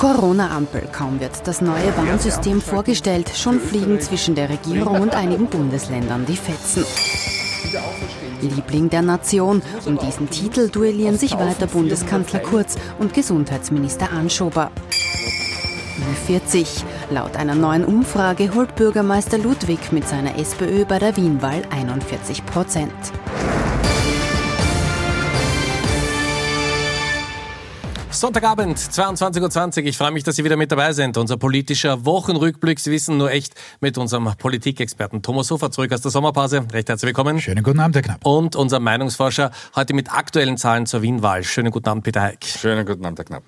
Corona-Ampel. Kaum wird das neue Warnsystem vorgestellt, schon fliegen zwischen der Regierung und einigen Bundesländern die Fetzen. Liebling der Nation. Um diesen Titel duellieren sich weiter Bundeskanzler Kurz und Gesundheitsminister Anschober. 40. Laut einer neuen Umfrage holt Bürgermeister Ludwig mit seiner SPÖ bei der Wienwahl 41 Prozent. Sonntagabend, 22.20 Uhr. Ich freue mich, dass Sie wieder mit dabei sind. Unser politischer Wochenrückblick. Sie wissen nur echt mit unserem Politikexperten Thomas Hofer zurück aus der Sommerpause. Recht herzlich willkommen. Schönen guten Abend, Herr Knapp. Und unser Meinungsforscher heute mit aktuellen Zahlen zur Wienwahl. Schönen guten Abend, Peter Heik. Schönen guten Abend, Herr Knapp.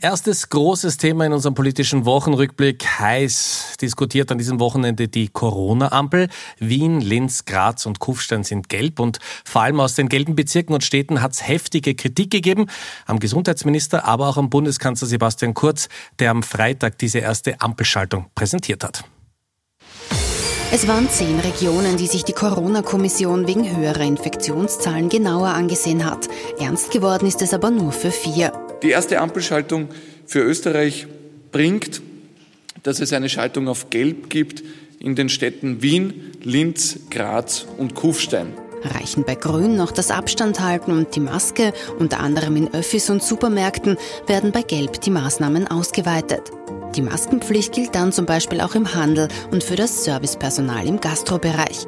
Erstes großes Thema in unserem politischen Wochenrückblick. Heiß diskutiert an diesem Wochenende die Corona-Ampel. Wien, Linz, Graz und Kufstein sind gelb und vor allem aus den gelben Bezirken und Städten hat es heftige Kritik gegeben am Gesundheitsminister, aber auch am Bundeskanzler Sebastian Kurz, der am Freitag diese erste Ampelschaltung präsentiert hat. Es waren zehn Regionen, die sich die Corona-Kommission wegen höherer Infektionszahlen genauer angesehen hat. Ernst geworden ist es aber nur für vier. Die erste Ampelschaltung für Österreich bringt, dass es eine Schaltung auf Gelb gibt in den Städten Wien, Linz, Graz und Kufstein. Reichen bei Grün noch das Abstand halten und die Maske, unter anderem in Öffis und Supermärkten, werden bei Gelb die Maßnahmen ausgeweitet. Die Maskenpflicht gilt dann zum Beispiel auch im Handel und für das Servicepersonal im Gastrobereich.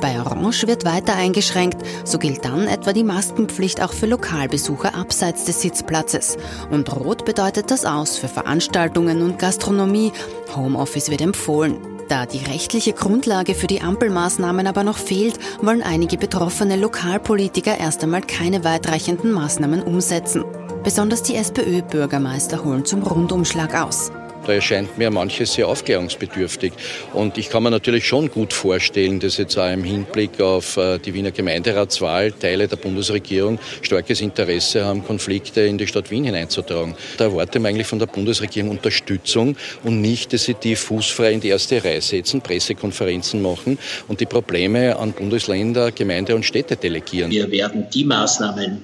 Bei Orange wird weiter eingeschränkt, so gilt dann etwa die Maskenpflicht auch für Lokalbesucher abseits des Sitzplatzes. Und Rot bedeutet das aus für Veranstaltungen und Gastronomie. Homeoffice wird empfohlen. Da die rechtliche Grundlage für die Ampelmaßnahmen aber noch fehlt, wollen einige betroffene Lokalpolitiker erst einmal keine weitreichenden Maßnahmen umsetzen. Besonders die SPÖ-Bürgermeister holen zum Rundumschlag aus. Da erscheint mir manches sehr aufklärungsbedürftig. Und ich kann mir natürlich schon gut vorstellen, dass jetzt auch im Hinblick auf äh, die Wiener Gemeinderatswahl Teile der Bundesregierung starkes Interesse haben, Konflikte in die Stadt Wien hineinzutragen. Da erwarte man eigentlich von der Bundesregierung Unterstützung und nicht, dass sie die fußfrei in die erste Reihe setzen, Pressekonferenzen machen und die Probleme an Bundesländer, Gemeinde und Städte delegieren. Wir werden die Maßnahmen,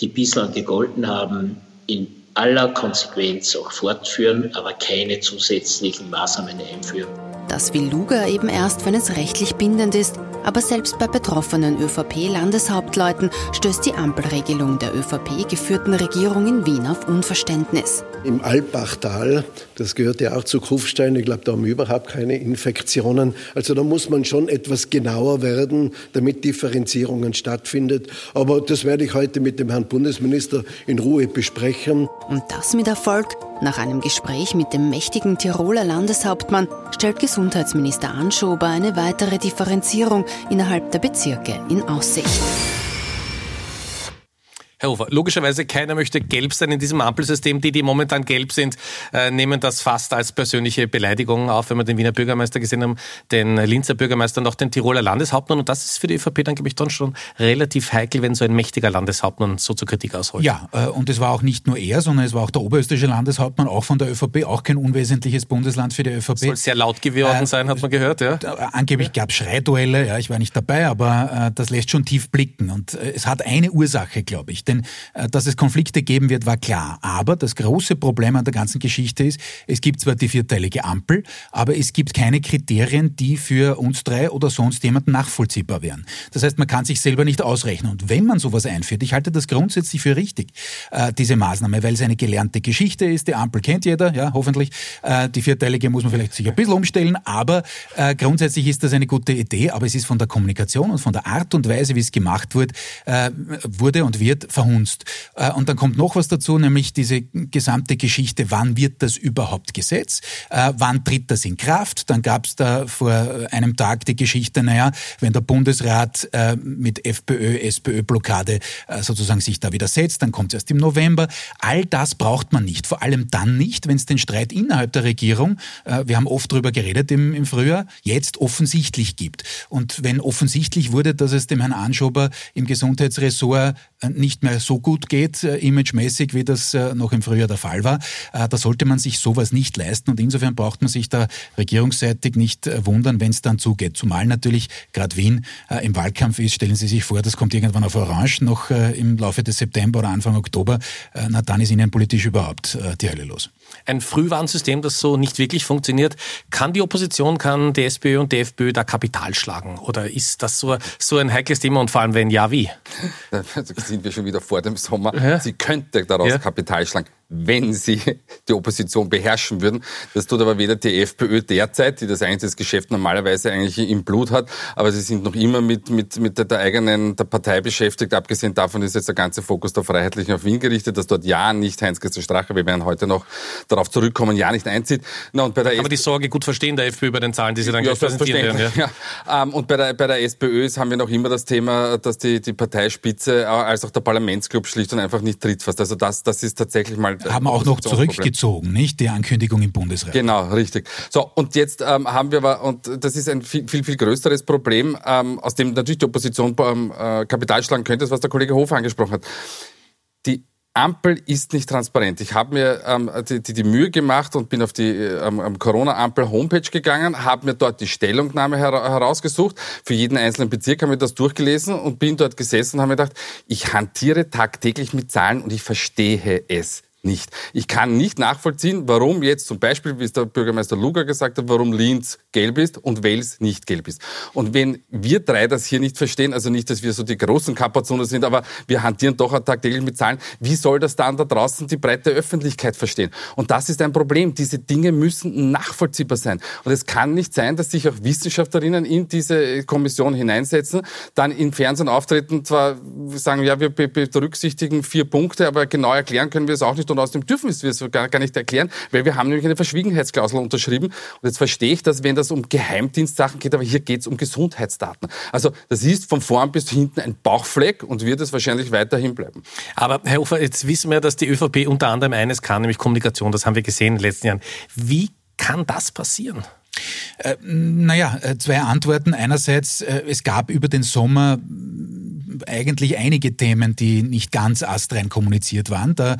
die bislang gegolten haben, in aller Konsequenz auch fortführen, aber keine zusätzlichen Maßnahmen einführen. Das will Luger eben erst, wenn es rechtlich bindend ist. Aber selbst bei betroffenen ÖVP-Landeshauptleuten stößt die Ampelregelung der ÖVP-geführten Regierung in Wien auf Unverständnis. Im Alpbachtal, das gehört ja auch zu Kufstein, ich glaube, da haben wir überhaupt keine Infektionen. Also da muss man schon etwas genauer werden, damit Differenzierungen stattfindet. Aber das werde ich heute mit dem Herrn Bundesminister in Ruhe besprechen. Und das mit Erfolg. Nach einem Gespräch mit dem mächtigen Tiroler Landeshauptmann stellt Gesundheitsminister Anschober eine weitere Differenzierung innerhalb der Bezirke in Aussicht. Herr Hofer, logischerweise keiner möchte gelb sein in diesem Ampelsystem. Die, die momentan gelb sind, äh, nehmen das fast als persönliche Beleidigung auf, wenn wir den Wiener Bürgermeister gesehen haben, den Linzer Bürgermeister und auch den Tiroler Landeshauptmann. Und das ist für die ÖVP dann, glaube ich, dann schon relativ heikel, wenn so ein mächtiger Landeshauptmann so zur Kritik ausholt. Ja, äh, und es war auch nicht nur er, sondern es war auch der oberösterreichische Landeshauptmann, auch von der ÖVP, auch kein unwesentliches Bundesland für die ÖVP. Soll sehr laut geworden äh, sein, hat man gehört, ja? Angeblich gab es Schreiduelle, ja, ich war nicht dabei, aber äh, das lässt schon tief blicken. Und äh, es hat eine Ursache, glaube ich. Denn äh, dass es Konflikte geben wird, war klar. Aber das große Problem an der ganzen Geschichte ist, es gibt zwar die vierteilige Ampel, aber es gibt keine Kriterien, die für uns drei oder sonst jemanden nachvollziehbar wären. Das heißt, man kann sich selber nicht ausrechnen. Und wenn man sowas einführt, ich halte das grundsätzlich für richtig, äh, diese Maßnahme, weil es eine gelernte Geschichte ist. Die Ampel kennt jeder, ja, hoffentlich. Äh, die vierteilige muss man vielleicht sich ein bisschen umstellen, aber grundsätzlich ist das eine gute Idee. Aber es ist von der Kommunikation und von der Art und Weise, wie es gemacht wird, wurde und wird verhunzt genutzt. Äh, und dann kommt noch was dazu, nämlich diese gesamte Geschichte, wann wird das überhaupt Gesetz? Äh, wann tritt das in Kraft? Dann gab es da vor einem Tag die Geschichte, naja, wenn der Bundesrat äh, mit FPÖ, SPÖ-Blockade sozusagen sich da widersetzt, dann kommt es erst im November. All das braucht man nicht. Vor allem dann nicht, wenn es den Streit innerhalb der Regierung, wir haben oft darüber geredet im, im Frühjahr, jetzt offensichtlich gibt. Und wenn offensichtlich wurde, dass es dem Herrn Anschober im Gesundheitsressort nicht mehr so gut geht, äh, imagemäßig, wie das äh, noch im Frühjahr der Fall war. Äh, da sollte man sich sowas nicht leisten und insofern braucht man sich da regierungsseitig nicht äh, wundern, wenn es dann zugeht. Zumal natürlich gerade Wien äh, im Wahlkampf ist. Stellen Sie sich vor, das kommt irgendwann auf Orange noch äh, im Laufe des September oder Anfang Oktober. na, dann ist Ihnen politisch überhaupt die Hölle los. Ein Frühwarnsystem, das so nicht wirklich funktioniert. Kann die Opposition, kann die SPÖ und die FPÖ da Kapital schlagen? Oder ist das so, so ein heikles Thema und vor allem, wenn ja, wie? Da sind wir schon wieder vor dem Sommer. Ja. Sie könnte daraus ja. Kapital schlagen wenn sie die Opposition beherrschen würden. Das tut aber weder die FPÖ derzeit, die das eigentlich Geschäft normalerweise eigentlich im Blut hat, aber sie sind noch immer mit, mit, mit der, der eigenen der Partei beschäftigt. Abgesehen davon ist jetzt der ganze Fokus der Freiheitlichen auf Wien gerichtet, dass dort ja nicht Heinz-Christian Strache, wir werden heute noch darauf zurückkommen, ja nicht einzieht. Na, und bei der aber die Sorge gut verstehen der FPÖ bei den Zahlen, die sie dann ja, präsentieren werden. Ja. ja. Ähm, und bei der, bei der SPÖ haben wir noch immer das Thema, dass die, die Parteispitze äh, als auch der Parlamentsclub schlicht und einfach nicht tritt fast. Also das, das ist tatsächlich mal haben auch noch zurückgezogen, nicht? Die Ankündigung im Bundesrat. Genau, richtig. So, und jetzt ähm, haben wir aber, und das ist ein viel, viel, viel größeres Problem, ähm, aus dem natürlich die Opposition ähm, äh, Kapital schlagen könnte, was der Kollege Hofer angesprochen hat. Die Ampel ist nicht transparent. Ich habe mir ähm, die, die, die, Mühe gemacht und bin auf die ähm, Corona-Ampel-Homepage gegangen, habe mir dort die Stellungnahme her herausgesucht. Für jeden einzelnen Bezirk habe ich das durchgelesen und bin dort gesessen und habe mir gedacht, ich hantiere tagtäglich mit Zahlen und ich verstehe es nicht. Ich kann nicht nachvollziehen, warum jetzt zum Beispiel, wie es der Bürgermeister Luger gesagt hat, warum Linz gelb ist und Wels nicht gelb ist. Und wenn wir drei das hier nicht verstehen, also nicht, dass wir so die großen Kapazonen sind, aber wir hantieren doch tagtäglich mit Zahlen, wie soll das dann da draußen die breite Öffentlichkeit verstehen? Und das ist ein Problem. Diese Dinge müssen nachvollziehbar sein. Und es kann nicht sein, dass sich auch Wissenschaftlerinnen in diese Kommission hineinsetzen, dann im Fernsehen auftreten, zwar sagen, ja, wir berücksichtigen vier Punkte, aber genau erklären können wir es auch nicht und außerdem dürfen wir es gar, gar nicht erklären, weil wir haben nämlich eine Verschwiegenheitsklausel unterschrieben. Und jetzt verstehe ich das, wenn das um Geheimdienstsachen geht, aber hier geht es um Gesundheitsdaten. Also das ist von vorn bis hinten ein Bauchfleck und wird es wahrscheinlich weiterhin bleiben. Aber Herr Ufer, jetzt wissen wir, dass die ÖVP unter anderem eines kann, nämlich Kommunikation. Das haben wir gesehen in den letzten Jahren. Wie kann das passieren? Äh, naja, äh, zwei Antworten. Einerseits, äh, es gab über den Sommer eigentlich einige Themen, die nicht ganz astrein kommuniziert waren. Da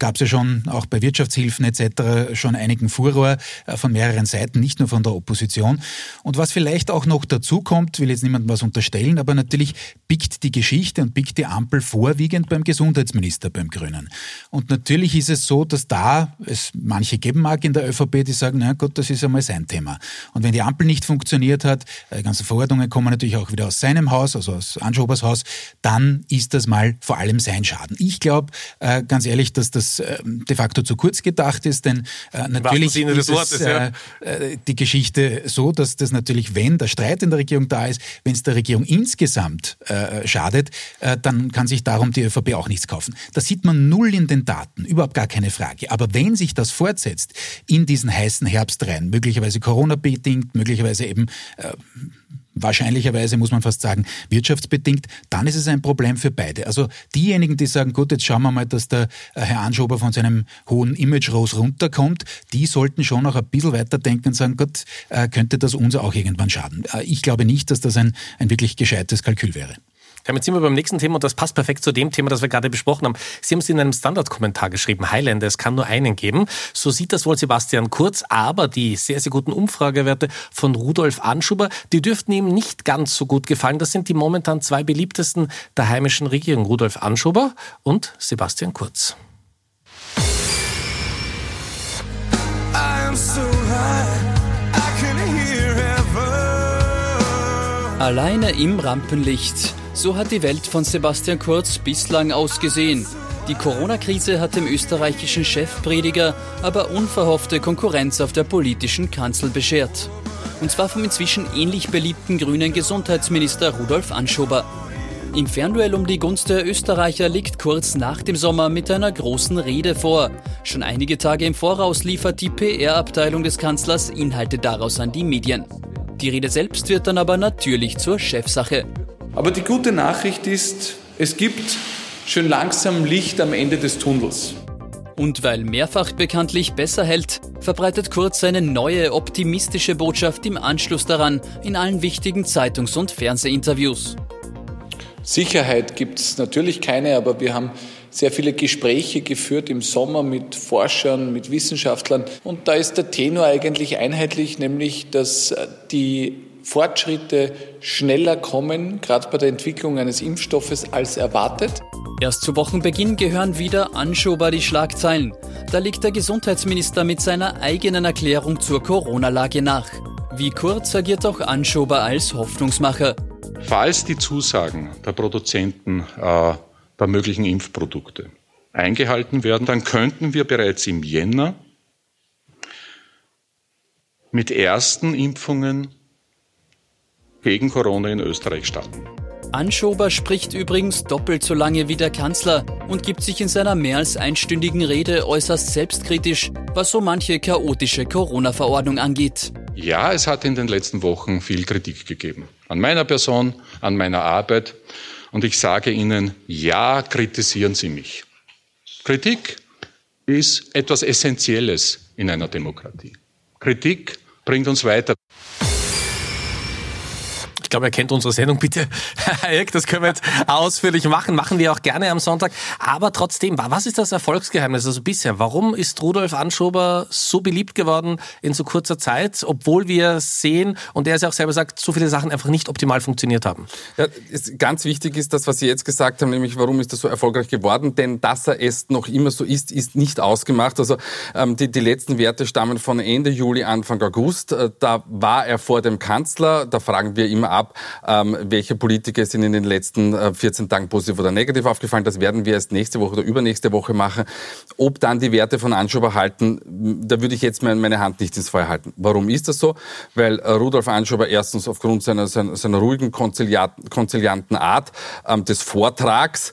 gab es ja schon auch bei Wirtschaftshilfen etc. schon einigen Furor von mehreren Seiten, nicht nur von der Opposition. Und was vielleicht auch noch dazu kommt, will jetzt niemandem was unterstellen, aber natürlich biegt die Geschichte und biegt die Ampel vorwiegend beim Gesundheitsminister, beim Grünen. Und natürlich ist es so, dass da es manche geben mag in der ÖVP, die sagen, na gut, das ist einmal sein Thema. Und wenn die Ampel nicht funktioniert hat, äh, ganze Verordnungen kommen natürlich auch wieder aus seinem Haus, also aus Anschobers Haus, dann ist das mal vor allem sein Schaden. Ich glaube äh, ganz ehrlich, dass das äh, de facto zu kurz gedacht ist, denn natürlich ist es, ja. Die Geschichte so, dass das natürlich, wenn der Streit in der Regierung da ist, wenn es der Regierung insgesamt schadet, dann kann sich darum die ÖVP auch nichts kaufen. Das sieht man null in den Daten, überhaupt gar keine Frage. Aber wenn sich das fortsetzt in diesen heißen Herbst rein, möglicherweise Corona-bedingt, möglicherweise eben wahrscheinlicherweise muss man fast sagen, wirtschaftsbedingt, dann ist es ein Problem für beide. Also diejenigen, die sagen, gut, jetzt schauen wir mal, dass der äh, Herr Anschober von seinem hohen Image-Rose runterkommt, die sollten schon noch ein bisschen weiterdenken und sagen, Gott, äh, könnte das uns auch irgendwann schaden. Äh, ich glaube nicht, dass das ein, ein wirklich gescheites Kalkül wäre. Jetzt sind wir beim nächsten Thema und das passt perfekt zu dem Thema, das wir gerade besprochen haben. Sie haben es in einem Standardkommentar geschrieben, Highlander, es kann nur einen geben. So sieht das wohl Sebastian Kurz, aber die sehr, sehr guten Umfragewerte von Rudolf Anschuber, die dürften ihm nicht ganz so gut gefallen. Das sind die momentan zwei beliebtesten der heimischen Regierung, Rudolf Anschuber und Sebastian Kurz. Alleine im Rampenlicht so hat die Welt von Sebastian Kurz bislang ausgesehen. Die Corona-Krise hat dem österreichischen Chefprediger aber unverhoffte Konkurrenz auf der politischen Kanzel beschert. Und zwar vom inzwischen ähnlich beliebten grünen Gesundheitsminister Rudolf Anschober. Im Fernduell um die Gunst der Österreicher liegt Kurz nach dem Sommer mit einer großen Rede vor. Schon einige Tage im Voraus liefert die PR-Abteilung des Kanzlers Inhalte daraus an die Medien. Die Rede selbst wird dann aber natürlich zur Chefsache. Aber die gute Nachricht ist, es gibt schön langsam Licht am Ende des Tunnels. Und weil mehrfach bekanntlich besser hält, verbreitet Kurz seine neue optimistische Botschaft im Anschluss daran in allen wichtigen Zeitungs- und Fernsehinterviews. Sicherheit gibt es natürlich keine, aber wir haben sehr viele Gespräche geführt im Sommer mit Forschern, mit Wissenschaftlern. Und da ist der Tenor eigentlich einheitlich, nämlich dass die Fortschritte schneller kommen, gerade bei der Entwicklung eines Impfstoffes, als erwartet. Erst zu Wochenbeginn gehören wieder Anschober die Schlagzeilen. Da liegt der Gesundheitsminister mit seiner eigenen Erklärung zur Corona-Lage nach. Wie kurz agiert auch Anschober als Hoffnungsmacher. Falls die Zusagen der Produzenten äh, der möglichen Impfprodukte eingehalten werden, dann könnten wir bereits im Jänner mit ersten Impfungen gegen Corona in Österreich starten. Anschober spricht übrigens doppelt so lange wie der Kanzler und gibt sich in seiner mehr als einstündigen Rede äußerst selbstkritisch, was so manche chaotische Corona-Verordnung angeht. Ja, es hat in den letzten Wochen viel Kritik gegeben. An meiner Person, an meiner Arbeit. Und ich sage Ihnen, ja, kritisieren Sie mich. Kritik ist etwas Essentielles in einer Demokratie. Kritik bringt uns weiter glaube, er kennt unsere Sendung. Bitte, Herr Hayek, das können wir jetzt ausführlich machen. Machen wir auch gerne am Sonntag. Aber trotzdem, was ist das Erfolgsgeheimnis? Also bisher, warum ist Rudolf Anschober so beliebt geworden in so kurzer Zeit, obwohl wir sehen, und er es ja auch selber sagt, so viele Sachen einfach nicht optimal funktioniert haben? Ja, ist, ganz wichtig ist das, was Sie jetzt gesagt haben, nämlich warum ist er so erfolgreich geworden? Denn dass er es noch immer so ist, ist nicht ausgemacht. Also ähm, die, die letzten Werte stammen von Ende Juli, Anfang August. Äh, da war er vor dem Kanzler. Da fragen wir immer ab, ab, ähm, welche Politiker sind in den letzten äh, 14 Tagen positiv oder negativ aufgefallen. Das werden wir erst nächste Woche oder übernächste Woche machen. Ob dann die Werte von Anschober halten, da würde ich jetzt meine Hand nicht ins Feuer halten. Warum ist das so? Weil äh, Rudolf Anschober erstens aufgrund seiner, seiner, seiner ruhigen, konzilianten Art ähm, des Vortrags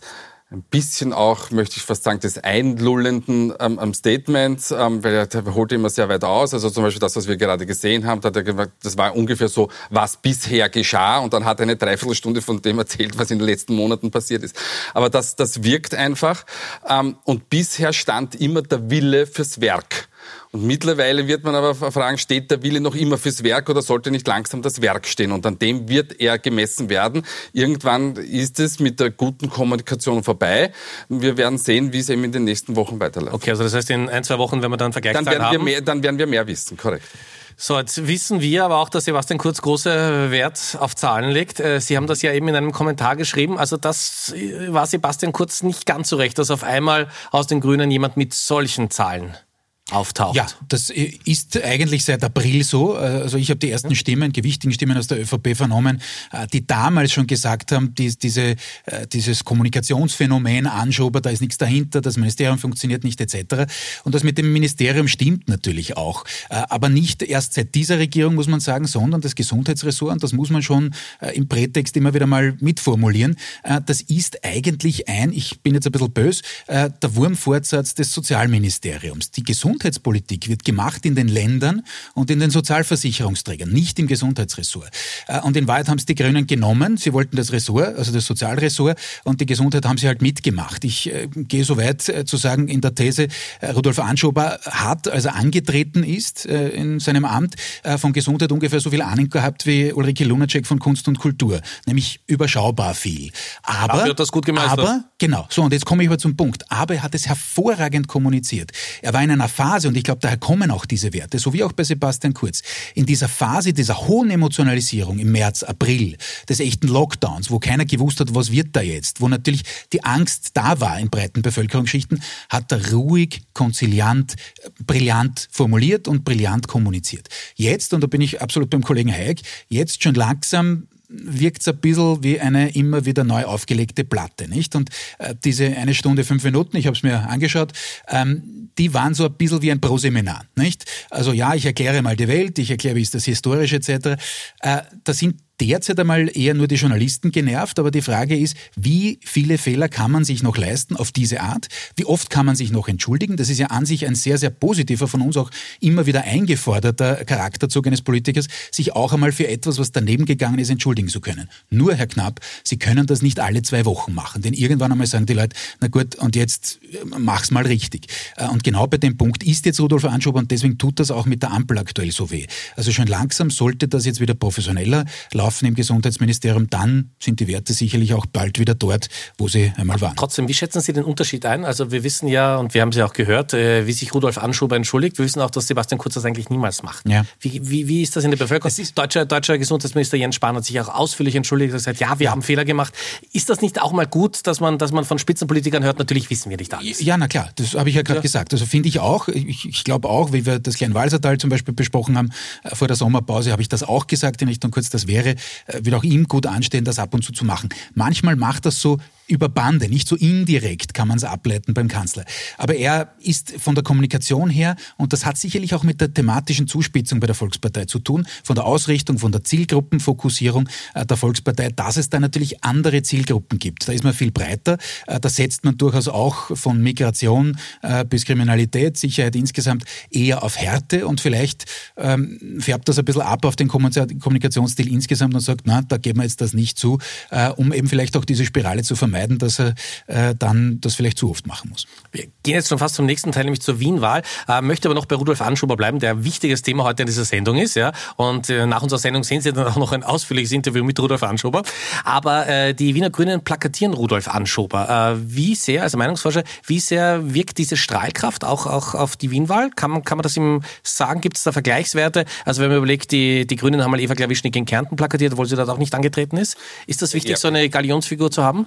ein bisschen auch, möchte ich fast sagen, des einlullenden ähm, Statements, ähm, weil er holt immer sehr weit aus. Also zum Beispiel das, was wir gerade gesehen haben, da hat er gesagt, das war ungefähr so, was bisher geschah und dann hat er eine Dreiviertelstunde von dem erzählt, was in den letzten Monaten passiert ist. Aber das, das wirkt einfach ähm, und bisher stand immer der Wille fürs Werk. Und mittlerweile wird man aber fragen, steht der Wille noch immer fürs Werk oder sollte nicht langsam das Werk stehen? Und an dem wird er gemessen werden. Irgendwann ist es mit der guten Kommunikation vorbei. Wir werden sehen, wie es eben in den nächsten Wochen weiterläuft. Okay, also das heißt, in ein, zwei Wochen, wenn wir dann Vergleichszahlen dann werden haben... Wir mehr, dann werden wir mehr wissen, korrekt. So, jetzt wissen wir aber auch, dass Sebastian Kurz große Wert auf Zahlen legt. Äh, Sie haben das ja eben in einem Kommentar geschrieben. Also das äh, war Sebastian Kurz nicht ganz so recht, dass auf einmal aus den Grünen jemand mit solchen Zahlen auftaucht. Ja, das ist eigentlich seit April so. Also ich habe die ersten Stimmen, gewichtigen Stimmen aus der ÖVP vernommen, äh, die damals schon gesagt haben, die, diese, äh, dieses Kommunikationsphänomen Anschober, da ist nichts dahinter, das Ministerium funktioniert nicht etc. Und das mit dem Ministerium stimmt natürlich auch. Äh, aber nicht erst seit dieser Regierung, muss man sagen, sondern das Gesundheitsressort, und das muss man schon im Prätext immer wieder mal mitformulieren, das ist eigentlich ein, ich bin jetzt ein bisschen bös, der Wurmfortsatz des Sozialministeriums. Die Gesundheit Gesundheitspolitik wird gemacht in den Ländern und in den Sozialversicherungsträgern, nicht im Gesundheitsressort. Äh, und in Wahrheit haben es die Grünen genommen. Sie wollten das Ressort, also das Sozialressort, und die Gesundheit haben sie halt mitgemacht. Ich äh, gehe so weit äh, zu sagen in der These, Rudolf Anschober hat, als er angetreten ist in seinem Amt, von Gesundheit ungefähr so viel Ahnung gehabt wie Ulrike Lunacek von Kunst und Kultur, nämlich überschaubar viel. Aber, aber hat das gut gemeistert. Aber, genau, so und jetzt komme ich aber zum Punkt. Aber er hat es hervorragend kommuniziert. Er war in einer Phase, und ich glaube, daher kommen auch diese Werte, so wie auch bei Sebastian Kurz, in dieser Phase dieser hohen Emotionalisierung im März, April, des echten Lockdowns, wo keiner gewusst hat, was wird da jetzt, wo natürlich die Angst da war in breiten Bevölkerungsschichten, hat er ruhig, konziliant, brillant formuliert und brillant kommuniziert. Jetzt, und da bin ich absolut beim Kollegen Hayek, jetzt schon langsam wirkt es ein bisschen wie eine immer wieder neu aufgelegte Platte, nicht? Und äh, diese eine Stunde, fünf Minuten, ich habe es mir angeschaut, ähm, die waren so ein bisschen wie ein Proseminar, nicht? Also ja, ich erkläre mal die Welt, ich erkläre, wie ist das historisch etc. Äh, da sind derzeit einmal eher nur die Journalisten genervt, aber die Frage ist, wie viele Fehler kann man sich noch leisten auf diese Art? Wie oft kann man sich noch entschuldigen? Das ist ja an sich ein sehr, sehr positiver, von uns auch immer wieder eingeforderter Charakterzug eines Politikers, sich auch einmal für etwas, was daneben gegangen ist, entschuldigen zu können. Nur, Herr Knapp, Sie können das nicht alle zwei Wochen machen, denn irgendwann einmal sagen die Leute, na gut, und jetzt äh, mach's mal richtig. Äh, und genau bei dem Punkt ist jetzt Rudolf Anschober und deswegen tut das auch mit der Ampel aktuell so weh. Also schon langsam sollte das jetzt wieder professioneller laufen laufen im Gesundheitsministerium, dann sind die Werte sicherlich auch bald wieder dort, wo sie einmal waren. Trotzdem, wie schätzen Sie den Unterschied ein? Also wir wissen ja, und wir haben es ja auch gehört, äh, wie sich Rudolf Anschober entschuldigt. Wir wissen auch, dass Sebastian Kurz das eigentlich niemals macht. Ja. Wie, wie, wie ist das in der Bevölkerung? Deutscher, deutscher Gesundheitsminister Jens Spahn hat sich auch ausführlich entschuldigt und gesagt, ja, wir ja. haben Fehler gemacht. Ist das nicht auch mal gut, dass man, dass man von Spitzenpolitikern hört? Natürlich wissen wir nicht alles. Ja, na klar, das habe ich ja gerade ja. gesagt. Also finde ich auch, ich, ich glaube auch, wie wir das Kleinwalsertal zum Beispiel besprochen haben, äh, vor der Sommerpause habe ich das auch gesagt in Richtung Kurz, das wäre, äh, würde auch ihm gut anstehen, das ab und zu zu machen. Manchmal macht das so über Bande, nicht so indirekt kann man es ableiten beim Kanzler. Aber er ist von der Kommunikation her, und das hat sicherlich auch mit der thematischen Zuspitzung bei der Volkspartei zu tun, von der Ausrichtung, von der Zielgruppenfokussierung äh, der Volkspartei, dass es da natürlich andere Zielgruppen gibt. Da ist man viel breiter, äh, da setzt man durchaus auch von Migration äh, bis Kriminalität, Sicherheit insgesamt eher auf Härte und vielleicht ähm, färbt das ein bisschen ab auf den Kommunikationsstil insgesamt und sagt, na, da geben wir jetzt das nicht zu, um eben vielleicht auch diese Spirale zu vermeiden vermeiden, dass er äh, dann das vielleicht zu oft machen muss. Wir gehen jetzt schon fast zum nächsten Teil, nämlich zur Wien-Wahl. Äh, möchte aber noch bei Rudolf Anschuber bleiben, der ein wichtiges Thema heute in dieser Sendung ist. Ja? Und äh, nach unserer Sendung sehen Sie dann auch noch ein ausführliches Interview mit Rudolf Anschober. Aber äh, die Wiener Grünen plakatieren Rudolf Anschober. Äh, wie sehr, also Meinungsforscher, wie sehr wirkt diese Strahlkraft auch, auch auf die Wien-Wahl? Kann man, kann man das ihm sagen? Gibt es da Vergleichswerte? Also wenn man überlegt, die, die Grünen haben mal Eva Klawischnik in Kärnten plakatiert, obwohl sie dort auch nicht angetreten ist. Ist das wichtig, ja. so eine Galionsfigur zu haben?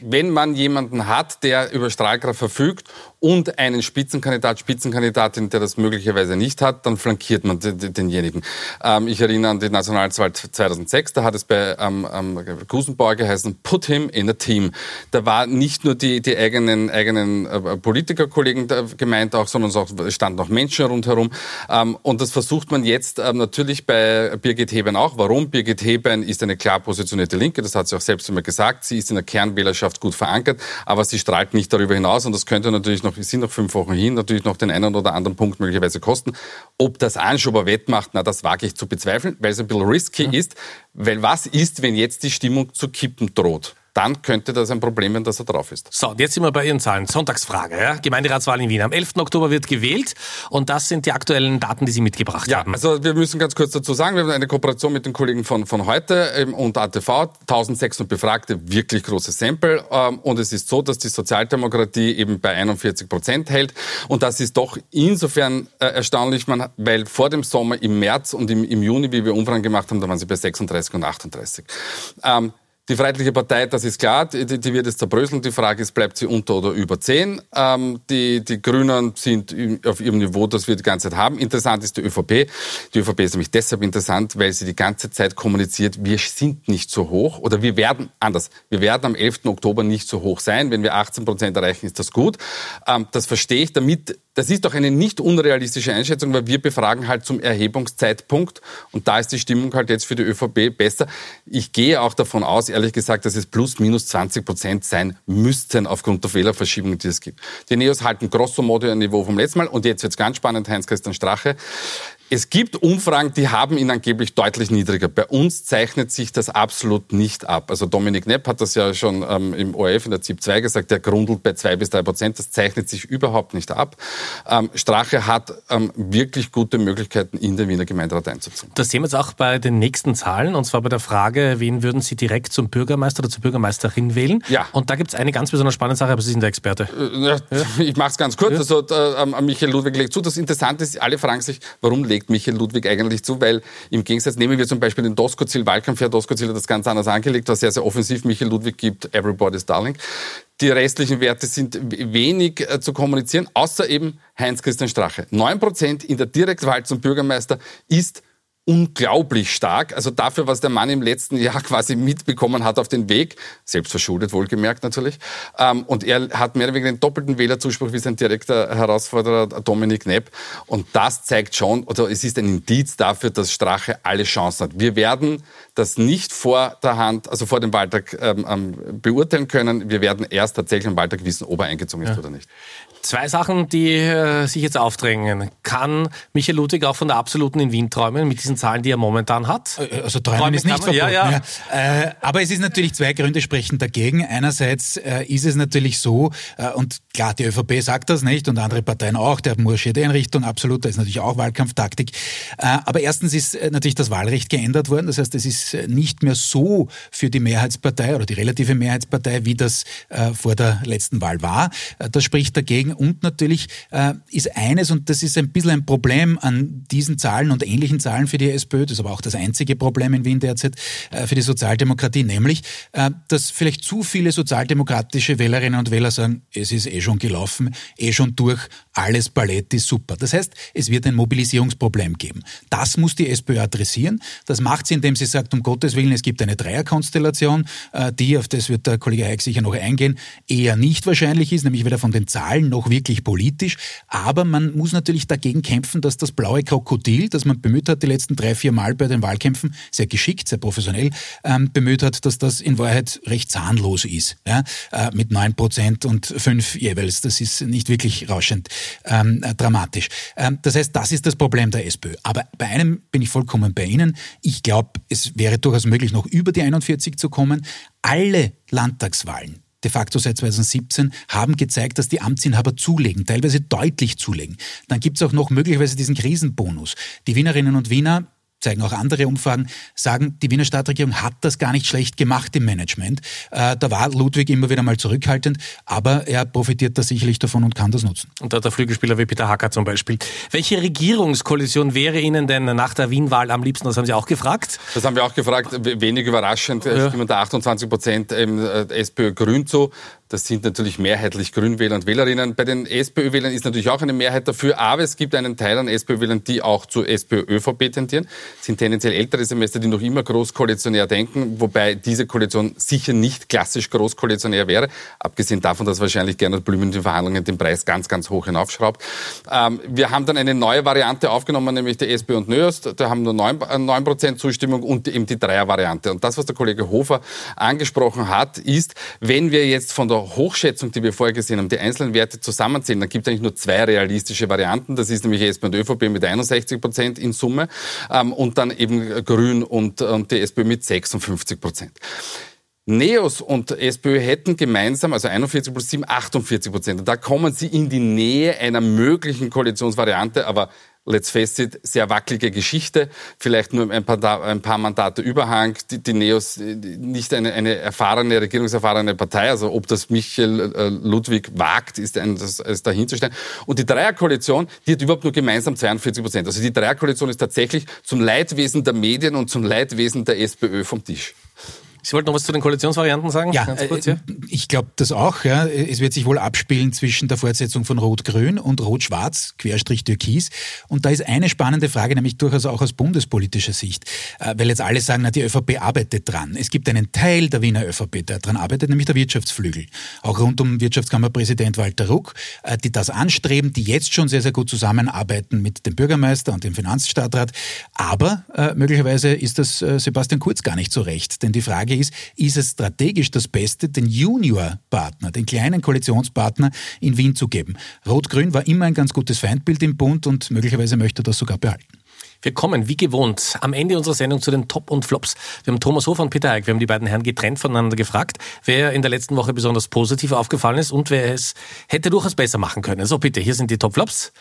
Wenn man jemanden hat, der über Strahlkraft verfügt und einen Spitzenkandidat, Spitzenkandidatin, der das möglicherweise nicht hat, dann flankiert man denjenigen. Ähm, ich erinnere an die Nationalwahl 2006, da hat es bei ähm, ähm, Gusenbauer geheißen, put him in a team. Da war nicht nur die, die eigenen, eigenen äh, Politikerkollegen gemeint, auch, sondern es standen auch Menschen rundherum. Ähm, und das versucht man jetzt natürlich bei Birgit Hebein auch. Warum? Birgit Hebein ist eine klar positionierte Linke, das hat sie auch selbst immer gesagt. Sie ist in der Kernwählerschaft gut verankert, aber sie strahlt nicht darüber hinaus und das könnte natürlich noch, wir sind noch fünf Wochen hin, natürlich noch den einen oder anderen Punkt möglicherweise kosten. Ob das Anschober wettmacht, na, das wage ich zu bezweifeln, weil es ein bisschen risky ja. ist, weil was ist, wenn jetzt die Stimmung zu kippen droht? dann könnte das ein Problem werden, dass er drauf ist. So, jetzt sind wir bei Ihren Zahlen. Sonntagsfrage. Ja? Gemeinderatswahl in Wien. Am 11. Oktober wird gewählt und das sind die aktuellen Daten, die Sie mitgebracht ja, haben. Also wir müssen ganz kurz dazu sagen, wir haben eine Kooperation mit den Kollegen von, von heute ähm, und ATV. 1600 Befragte, wirklich großes Sample. Ähm, und es ist so, dass die Sozialdemokratie eben bei 41 Prozent hält. Und das ist doch insofern äh, erstaunlich, weil vor dem Sommer im März und im, im Juni, wie wir Umfragen gemacht haben, da waren sie bei 36 und 38. Die Freiheitliche Partei, das ist klar, die, die wird es zerbröseln. Die Frage ist, bleibt sie unter oder über 10? Ähm, die, die Grünen sind auf ihrem Niveau, das wir die ganze Zeit haben. Interessant ist die ÖVP. Die ÖVP ist nämlich deshalb interessant, weil sie die ganze Zeit kommuniziert, wir sind nicht so hoch oder wir werden, anders, wir werden am 11. Oktober nicht so hoch sein. Wenn wir 18 Prozent erreichen, ist das gut. Ähm, das verstehe ich, damit das ist doch eine nicht unrealistische Einschätzung, weil wir befragen halt zum Erhebungszeitpunkt und da ist die Stimmung halt jetzt für die ÖVP besser. Ich gehe auch davon aus, ehrlich gesagt, dass es plus minus 20 Prozent sein müssten aufgrund der Fehlerverschiebungen, die es gibt. Die Neos halten grosso modo ein Niveau vom letzten Mal und jetzt wird's ganz spannend, Heinz-Christian Strache. Es gibt Umfragen, die haben ihn angeblich deutlich niedriger. Bei uns zeichnet sich das absolut nicht ab. Also Dominik Nepp hat das ja schon ähm, im ORF in der ZIP 2 gesagt, der grundelt bei zwei bis drei Prozent. Das zeichnet sich überhaupt nicht ab. Ähm, Strache hat ähm, wirklich gute Möglichkeiten, in den Wiener Gemeinderat einzuziehen. Das sehen wir jetzt auch bei den nächsten Zahlen, und zwar bei der Frage, wen würden Sie direkt zum Bürgermeister oder zur Bürgermeisterin wählen? Ja. Und da gibt es eine ganz besonders spannende Sache, aber Sie sind der Experte. Äh, ja, ich mache es ganz kurz. Ja. Also, äh, Michael Ludwig legt zu. Das Interessante ist, alle fragen sich, warum legt legt Michael Ludwig eigentlich zu, weil im Gegensatz nehmen wir zum Beispiel den Doskozil, Wahlkampf, Herr Doskozil hat das ganz anders angelegt, was sehr, sehr offensiv Michael Ludwig gibt, Everybody's Darling. Die restlichen Werte sind wenig äh, zu kommunizieren, außer eben Heinz-Christian Strache. 9% in der Direktwahl zum Bürgermeister ist unglaublich stark. Also dafür, was der Mann im letzten Jahr quasi mitbekommen hat auf den Weg, selbst verschuldet wohlgemerkt natürlich. Ähm, und er hat mehr oder weniger den doppelten Wählerzuspruch wie sein direkter Herausforderer Dominik Nepp. Und das zeigt schon, oder es ist ein Indiz dafür, dass Strache alle Chancen hat. Wir werden das nicht vor der Hand, also vor dem Wahltag ähm, ähm beurteilen können. Wir werden erst tatsächlich am Wahltag wissen, ob er eingezogen ist ja. oder nicht. Zwei Sachen, die äh, sich jetzt aufdrängen. Kann Michael Ludwig auch von der absoluten in Wien träumen mit diesen Zahlen, die er momentan hat? Äh, also träumen, träumen ist nicht verboten. Ja, ja. ja. Äh, aber es ist natürlich zwei Gründe sprechen dagegen. Einerseits äh, ist es natürlich so, äh, und klar, die ÖVP sagt das nicht und andere Parteien auch, der marschiert in Richtung, absolut, da ist natürlich auch Wahlkampftaktik. Äh, aber erstens ist natürlich das Wahlrecht geändert worden. Das heißt, es ist nicht mehr so für die Mehrheitspartei oder die relative Mehrheitspartei, wie das vor der letzten Wahl war. Das spricht dagegen. Und natürlich ist eines, und das ist ein bisschen ein Problem an diesen Zahlen und ähnlichen Zahlen für die SPÖ, das ist aber auch das einzige Problem in Wien derzeit für die Sozialdemokratie, nämlich, dass vielleicht zu viele sozialdemokratische Wählerinnen und Wähler sagen, es ist eh schon gelaufen, eh schon durch, alles Ballett ist super. Das heißt, es wird ein Mobilisierungsproblem geben. Das muss die SPÖ adressieren. Das macht sie, indem sie sagt, um Gottes Willen, es gibt eine Dreierkonstellation, äh, die, auf das wird der Kollege Heik sicher noch eingehen, eher nicht wahrscheinlich ist, nämlich weder von den Zahlen noch wirklich politisch. Aber man muss natürlich dagegen kämpfen, dass das blaue Krokodil, das man bemüht hat, die letzten drei, vier Mal bei den Wahlkämpfen, sehr geschickt, sehr professionell ähm, bemüht hat, dass das in Wahrheit recht zahnlos ist. Ja? Äh, mit neun Prozent und fünf jeweils. Das ist nicht wirklich rauschend ähm, äh, dramatisch. Ähm, das heißt, das ist das Problem der SPÖ. Aber bei einem bin ich vollkommen bei Ihnen. Ich glaube, es wäre durchaus möglich, noch über die 41 zu kommen. Alle Landtagswahlen de facto seit 2017, haben gezeigt, dass die Amtsinhaber zulegen, teilweise deutlich zulegen. Dann gibt es auch noch möglicherweise diesen Krisenbonus. Die Wienerinnen und Wiener zeigen auch andere Umfragen, sagen, die Wiener Stadtregierung hat das gar nicht schlecht gemacht im Management. Äh, da war Ludwig immer wieder mal zurückhaltend, aber er profitiert da sicherlich davon und kann das nutzen. Und da der Flügelspieler wie Peter Hacker zum Beispiel. Welche Regierungskoalition wäre Ihnen denn nach der Wien-Wahl am liebsten? Das haben Sie auch gefragt? Das haben wir auch gefragt. Wenig überraschend ja. stimmen da 28 Prozent äh, SPÖ-Grün zu. Das sind natürlich mehrheitlich Grünwähler und Wählerinnen. Bei den SPÖ-Wählern ist natürlich auch eine Mehrheit dafür, aber es gibt einen Teil an SPÖ-Wählern, die auch zu SPÖ-ÖVP tendieren. Sind tendenziell ältere Semester, die noch immer großkoalitionär denken, wobei diese Koalition sicher nicht klassisch großkoalitionär wäre, abgesehen davon, dass wahrscheinlich Gernot Blümel in den Verhandlungen den Preis ganz, ganz hoch hinaufschraubt. Ähm, wir haben dann eine neue Variante aufgenommen, nämlich die SPÖ und NÖOS. Da haben nur 9%, 9 äh, Zustimmung und eben die Dreier-Variante. Und das, was der Kollege Hofer angesprochen hat, ist, wenn wir jetzt von der der Hochschätzung, die wir vorher gesehen haben, die einzelnen Werte zusammenzählen, dann gibt es eigentlich nur zwei realistische Varianten. Das ist nämlich SP und ÖVP mit 61 Prozent in Summe ähm, und dann eben Grün und, und die SPÖ mit 56 Prozent. Neos und SPÖ hätten gemeinsam, also 41 plus 7, 48 Prozent. Da kommen sie in die Nähe einer möglichen Koalitionsvariante, aber let's face it, sehr wackelige Geschichte, vielleicht nur ein paar, ein paar Mandate Überhang, die, die Neos nicht eine, eine erfahrene, regierungserfahrene Partei, also ob das Michael äh, Ludwig wagt, ist, ein, das ist dahinzustellen. Und die Dreierkoalition, die hat überhaupt nur gemeinsam 42 Prozent. Also die Dreierkoalition ist tatsächlich zum Leidwesen der Medien und zum Leidwesen der SPÖ vom Tisch. Sie wollten noch was zu den Koalitionsvarianten sagen? Ja, kurz, ja? Äh, ich glaube das auch. Ja. Es wird sich wohl abspielen zwischen der Fortsetzung von Rot-Grün und Rot-Schwarz, Querstrich Türkis. Und da ist eine spannende Frage, nämlich durchaus auch aus bundespolitischer Sicht. Äh, weil jetzt alle sagen, na, die ÖVP arbeitet dran. Es gibt einen Teil der Wiener ÖVP, der dran arbeitet, nämlich der Wirtschaftsflügel. Auch rund um Wirtschaftskammerpräsident Walter Ruck, äh, die das anstreben, die jetzt schon sehr, sehr gut zusammenarbeiten mit dem Bürgermeister und dem Finanzstadtrat. Aber möglicherweise ist das Sebastian Kurz gar nicht so recht. Denn die Frage ist, ist es strategisch das Beste, den Junior-Partner, den kleinen Koalitionspartner in Wien zu geben? Rot-Grün war immer ein ganz gutes Feindbild im Bund und möglicherweise möchte er das sogar behalten. Wir kommen, wie gewohnt, am Ende unserer Sendung zu den Top und Flops. Wir haben Thomas Hofer und Peter Eick, wir haben die beiden Herren getrennt voneinander gefragt, wer in der letzten Woche besonders positiv aufgefallen ist und wer es hätte durchaus besser machen können. So bitte, hier sind die Top Flops.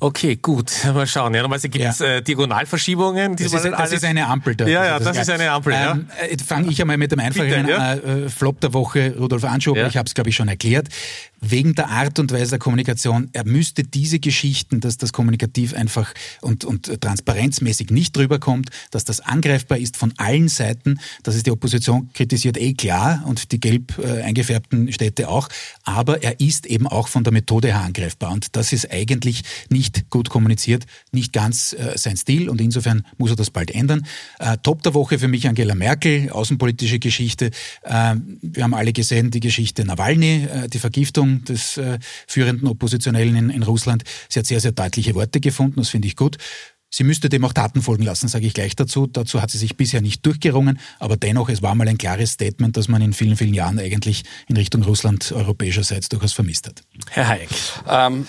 Okay, gut. Mal schauen. Ja, normalerweise gibt es ja. äh, Diagonalverschiebungen. Das ist, das ist, eine Ampel. Da. Ja, ja, das, das ist eine Ampel. Ähm, ja. Äh, Fange ich einmal mit dem einfachen ja. äh, Flop der Woche, Rudolf Anschober. Ja. Ich habe es, glaube ich, schon erklärt wegen der Art und Weise der Kommunikation, er müsste diese Geschichten, dass das kommunikativ einfach und, und transparenzmäßig nicht drüber kommt, dass das angreifbar ist von allen Seiten, dass es die Opposition kritisiert, eh klar, und die gelb äh, eingefärbten Städte auch, aber er ist eben auch von der Methode her angreifbar und das ist eigentlich nicht gut kommuniziert, nicht ganz äh, sein Stil und insofern muss er das bald ändern. Äh, Top der Woche für mich Angela Merkel, außenpolitische Geschichte. Äh, wir haben alle gesehen, die Geschichte Nawalny, äh, die Vergiftung Vertretung des äh, führenden Oppositionellen in, in Russland. Sie hat sehr, sehr deutliche Worte gefunden, das finde ich gut. Sie müsste dem auch Taten folgen lassen, sage ich gleich dazu. Dazu hat sie sich bisher nicht durchgerungen, aber dennoch, es war mal ein klares Statement, das man in vielen, vielen Jahren eigentlich in Richtung Russland europäischerseits durchaus vermisst hat. Herr Hayek. Ähm,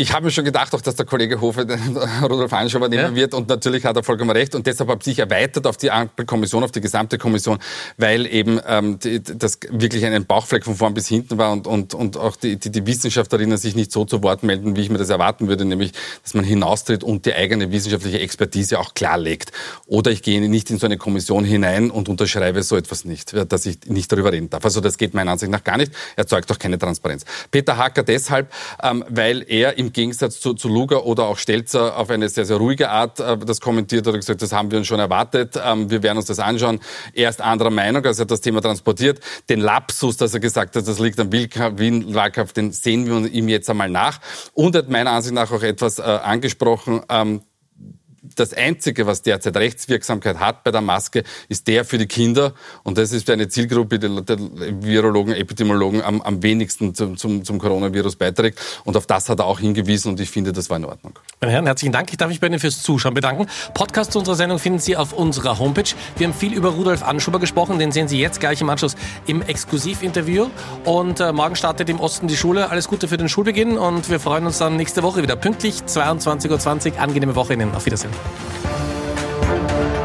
Ich habe mir schon gedacht, auch dass der Kollege Hofe den Rudolf Heinz übernehmen ja. wird und natürlich hat er vollkommen recht und deshalb habe ich erweitert auf die Ampelkommission, auf die gesamte Kommission, weil eben ähm, die, das wirklich ein Bauchfleck von vorn bis hinten war und, und, und auch die, die, die Wissenschaftlerinnen sich nicht so zu Wort melden, wie ich mir das erwarten würde, nämlich, dass man hinaustritt und die eigene wissenschaftliche Expertise auch klarlegt. Oder ich gehe nicht in so eine Kommission hinein und unterschreibe so etwas nicht, dass ich nicht darüber reden darf. Also das geht meiner Ansicht nach gar nicht, erzeugt auch keine Transparenz. Peter Hacker deshalb, ähm, weil er im Gegensatz zu, zu Luger oder auch Stelzer auf eine sehr, sehr ruhige Art äh, das kommentiert und gesagt, das haben wir uns schon erwartet, ähm, wir werden uns das anschauen. Er ist anderer Meinung, als er das Thema transportiert. Den Lapsus, dass er gesagt hat, das liegt am Wien-Wahlkampf, den sehen wir ihm jetzt einmal nach. Und er hat meiner Ansicht nach auch etwas äh, angesprochen, ähm, das Einzige, was derzeit Rechtswirksamkeit hat bei der Maske, ist der für die Kinder. Und das ist eine Zielgruppe, die der Virologen, Epidemiologen am, am wenigsten zum, zum, zum, Coronavirus beiträgt. Und auf das hat er auch hingewiesen und ich finde, das war in Ordnung. Meine Herren, herzlichen Dank. Ich darf mich bei Ihnen fürs Zuschauen bedanken. Podcast zu unserer Sendung finden Sie auf unserer Homepage. Wir haben viel über Rudolf Anschuber gesprochen. Den sehen Sie jetzt gleich im Anschluss im Exklusivinterview. Und äh, morgen startet im Osten die Schule. Alles Gute für den Schulbeginn und wir freuen uns dann nächste Woche wieder pünktlich 22.20 Uhr. Angenehme Woche Ihnen. Auf Wiedersehen. Thank you.